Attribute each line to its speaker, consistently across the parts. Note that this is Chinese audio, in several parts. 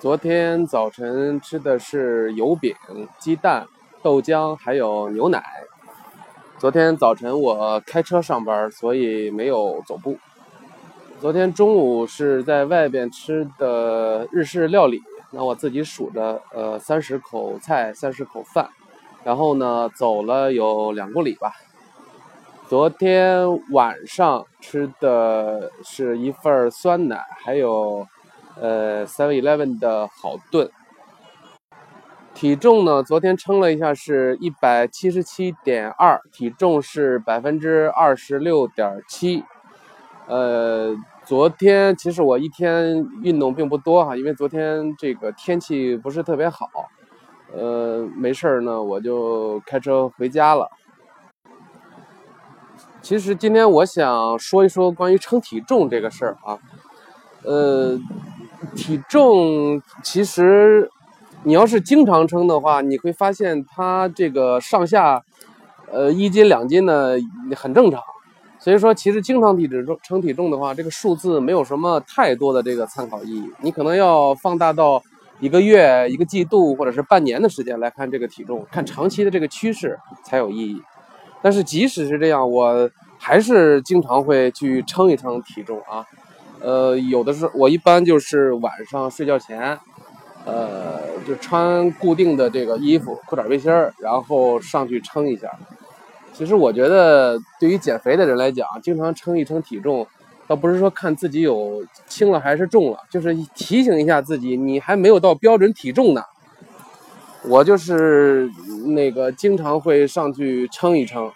Speaker 1: 昨天早晨吃的是油饼、鸡蛋、豆浆，还有牛奶。昨天早晨我开车上班，所以没有走步。昨天中午是在外边吃的日式料理，那我自己数着，呃，三十口菜，三十口饭，然后呢，走了有两公里吧。昨天晚上吃的是一份酸奶，还有。呃，Seven Eleven 的好炖。体重呢？昨天称了一下，是一百七十七点二，体重是百分之二十六点七。呃，昨天其实我一天运动并不多哈，因为昨天这个天气不是特别好。呃，没事儿呢，我就开车回家了。其实今天我想说一说关于称体重这个事儿啊，呃。体重其实，你要是经常称的话，你会发现它这个上下，呃，一斤两斤呢很正常。所以说，其实经常体重称体重的话，这个数字没有什么太多的这个参考意义。你可能要放大到一个月、一个季度或者是半年的时间来看这个体重，看长期的这个趋势才有意义。但是即使是这样，我还是经常会去称一称体重啊。呃，有的时候我一般就是晚上睡觉前，呃，就穿固定的这个衣服，裤衩背心儿，然后上去称一下。其实我觉得，对于减肥的人来讲，经常称一称体重，倒不是说看自己有轻了还是重了，就是提醒一下自己，你还没有到标准体重呢。我就是那个经常会上去称一称，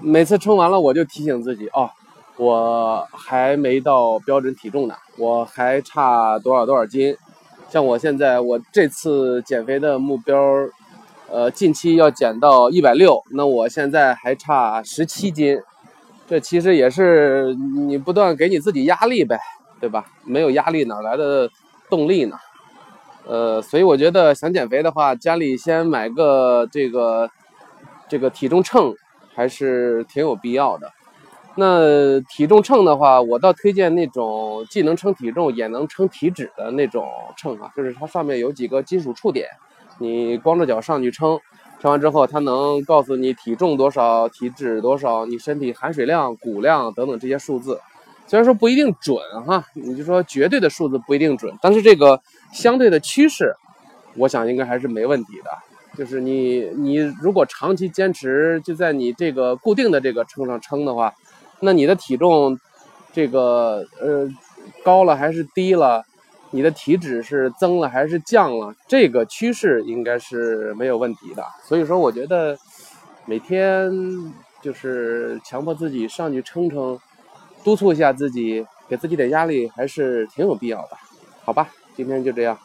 Speaker 1: 每次称完了，我就提醒自己哦。我还没到标准体重呢，我还差多少多少斤？像我现在，我这次减肥的目标，呃，近期要减到一百六，那我现在还差十七斤，这其实也是你不断给你自己压力呗，对吧？没有压力哪来的动力呢？呃，所以我觉得想减肥的话，家里先买个这个这个体重秤，还是挺有必要的。那体重秤的话，我倒推荐那种既能称体重也能称体脂的那种秤啊，就是它上面有几个金属触点，你光着脚上去称，称完之后它能告诉你体重多少、体脂多少、你身体含水量、骨量等等这些数字。虽然说不一定准哈，你就说绝对的数字不一定准，但是这个相对的趋势，我想应该还是没问题的。就是你你如果长期坚持就在你这个固定的这个秤上称的话。那你的体重，这个呃高了还是低了？你的体脂是增了还是降了？这个趋势应该是没有问题的。所以说，我觉得每天就是强迫自己上去称称，督促一下自己，给自己点压力，还是挺有必要的。好吧，今天就这样。